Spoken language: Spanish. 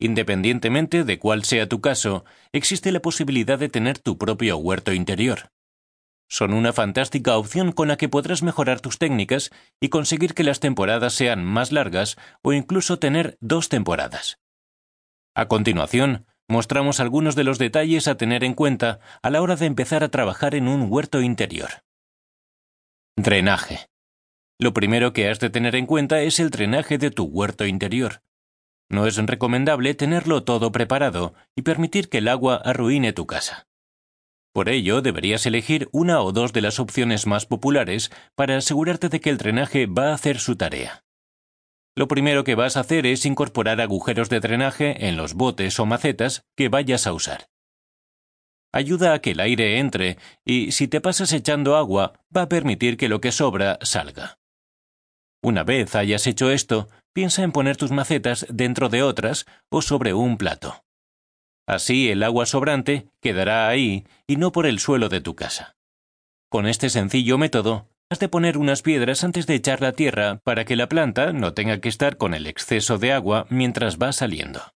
Independientemente de cuál sea tu caso, existe la posibilidad de tener tu propio huerto interior. Son una fantástica opción con la que podrás mejorar tus técnicas y conseguir que las temporadas sean más largas o incluso tener dos temporadas. A continuación, mostramos algunos de los detalles a tener en cuenta a la hora de empezar a trabajar en un huerto interior. Drenaje. Lo primero que has de tener en cuenta es el drenaje de tu huerto interior. No es recomendable tenerlo todo preparado y permitir que el agua arruine tu casa. Por ello, deberías elegir una o dos de las opciones más populares para asegurarte de que el drenaje va a hacer su tarea. Lo primero que vas a hacer es incorporar agujeros de drenaje en los botes o macetas que vayas a usar. Ayuda a que el aire entre y si te pasas echando agua va a permitir que lo que sobra salga. Una vez hayas hecho esto, piensa en poner tus macetas dentro de otras o sobre un plato. Así el agua sobrante quedará ahí y no por el suelo de tu casa. Con este sencillo método, has de poner unas piedras antes de echar la tierra para que la planta no tenga que estar con el exceso de agua mientras va saliendo.